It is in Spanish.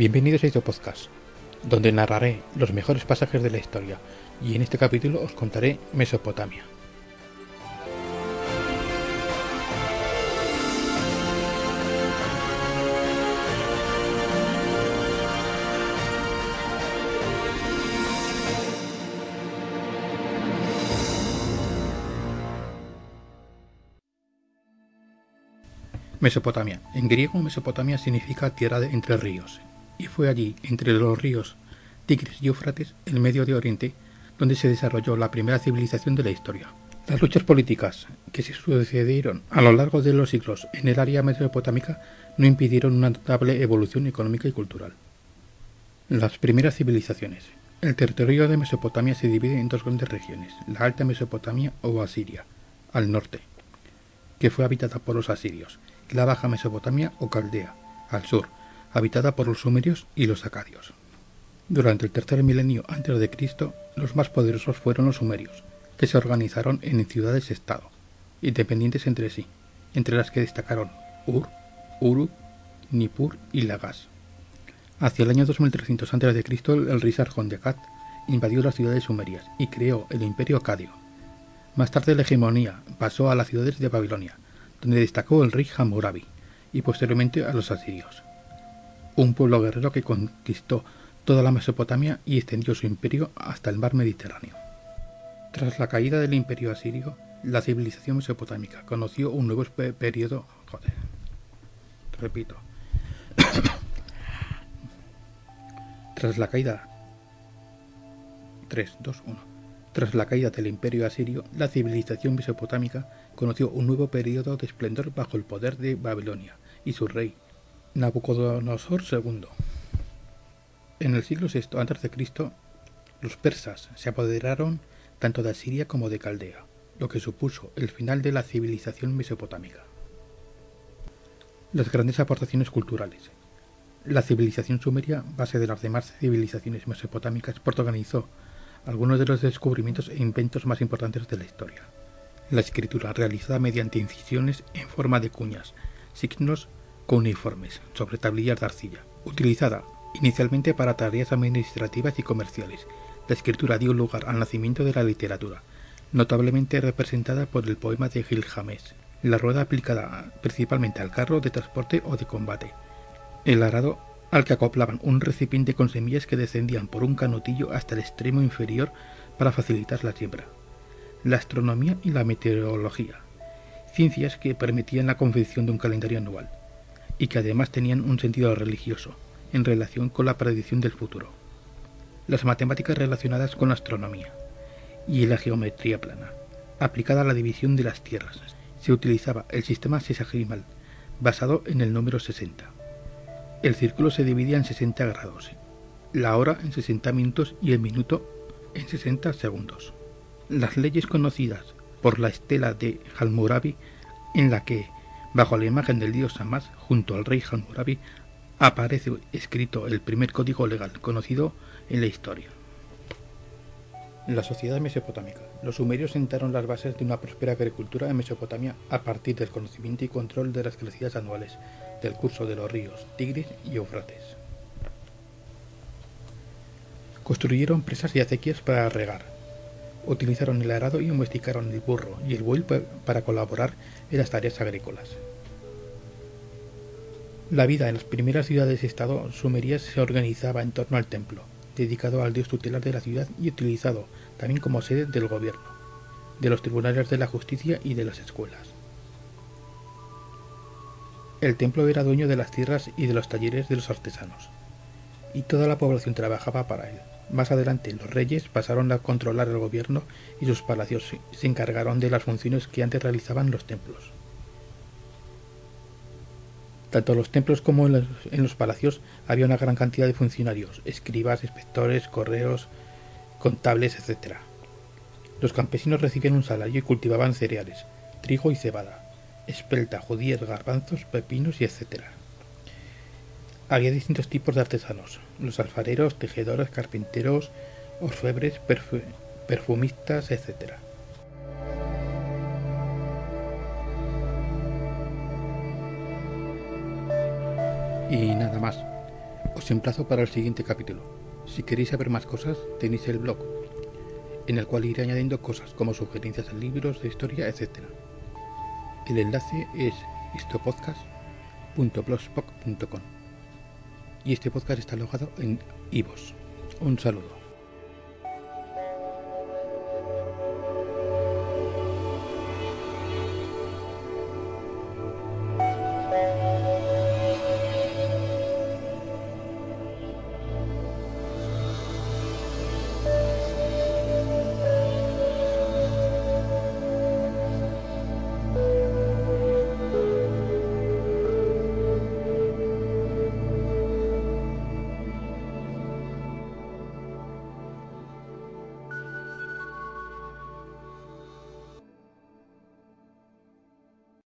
Bienvenidos a este podcast, donde narraré los mejores pasajes de la historia, y en este capítulo os contaré Mesopotamia. Mesopotamia. En griego, Mesopotamia significa tierra de entre ríos, y fue allí, entre los ríos Tigris y Éufrates, en medio de Oriente, donde se desarrolló la primera civilización de la historia. Las luchas políticas que se sucedieron a lo largo de los siglos en el área mesopotámica no impidieron una notable evolución económica y cultural. Las primeras civilizaciones. El territorio de Mesopotamia se divide en dos grandes regiones, la Alta Mesopotamia o Asiria, al norte, que fue habitada por los asirios, y la Baja Mesopotamia o Caldea, al sur, habitada por los sumerios y los acadios. Durante el tercer milenio antes de Cristo, los más poderosos fueron los sumerios, que se organizaron en ciudades-estado, independientes entre sí, entre las que destacaron Ur, Uruk, Nippur y Lagas. Hacia el año 2300 a.C., el rey Sargon de Akkad invadió las ciudades sumerias y creó el imperio acadio. Más tarde la hegemonía pasó a las ciudades de Babilonia, donde destacó el rey Hammurabi, y posteriormente a los asirios. Un pueblo guerrero que conquistó toda la Mesopotamia y extendió su imperio hasta el mar Mediterráneo. Tras la caída del imperio asirio, la civilización mesopotámica conoció un nuevo periodo. Joder. Repito. Tras la caída. 3, 2, 1. Tras la caída del imperio asirio, la civilización mesopotámica conoció un nuevo periodo de esplendor bajo el poder de Babilonia y su rey, Nabucodonosor II. En el siglo VI a.C., los persas se apoderaron tanto de Asiria como de Caldea, lo que supuso el final de la civilización mesopotámica. Las grandes aportaciones culturales. La civilización sumeria, base de las demás civilizaciones mesopotámicas, protagonizó algunos de los descubrimientos e inventos más importantes de la historia la escritura realizada mediante incisiones en forma de cuñas, signos cuneiformes sobre tablillas de arcilla, utilizada inicialmente para tareas administrativas y comerciales. La escritura dio lugar al nacimiento de la literatura, notablemente representada por el poema de Gilgamesh, la rueda aplicada principalmente al carro de transporte o de combate, el arado al que acoplaban un recipiente con semillas que descendían por un canutillo hasta el extremo inferior para facilitar la siembra la astronomía y la meteorología, ciencias que permitían la confección de un calendario anual, y que además tenían un sentido religioso, en relación con la predicción del futuro. Las matemáticas relacionadas con la astronomía y la geometría plana, aplicada a la división de las tierras. Se utilizaba el sistema sexagimal, basado en el número 60. El círculo se dividía en 60 grados, la hora en 60 minutos y el minuto en 60 segundos las leyes conocidas por la estela de Hammurabi, en la que, bajo la imagen del dios Hamas, junto al rey Hammurabi, aparece escrito el primer código legal conocido en la historia. La sociedad mesopotámica. Los sumerios sentaron las bases de una próspera agricultura en Mesopotamia a partir del conocimiento y control de las crecidas anuales del curso de los ríos Tigris y Eufrates. Construyeron presas y acequias para regar, utilizaron el arado y domesticaron el burro y el buey para colaborar en las tareas agrícolas. La vida en las primeras ciudades-estado sumerias se organizaba en torno al templo, dedicado al dios tutelar de la ciudad y utilizado también como sede del gobierno, de los tribunales de la justicia y de las escuelas. El templo era dueño de las tierras y de los talleres de los artesanos, y toda la población trabajaba para él. Más adelante, los reyes pasaron a controlar el gobierno y sus palacios se encargaron de las funciones que antes realizaban los templos. Tanto en los templos como en los, palacios había una gran cantidad de funcionarios, escribas, inspectores, correos, contables, etc. Los campesinos recibían un salario y cultivaban cereales, trigo y cebada, espelta, judías, garbanzos, pepinos y etc. Había distintos tipos de artesanos, los alfareros, tejedores, carpinteros, orfebres, perfumistas, etc. Y nada más. Os emplazo para el siguiente capítulo. Si queréis saber más cosas, tenéis el blog, en el cual iré añadiendo cosas como sugerencias de libros, de historia, etc. El enlace es histopodcast.blogspot.com y este podcast está alojado en iVoox. Un saludo.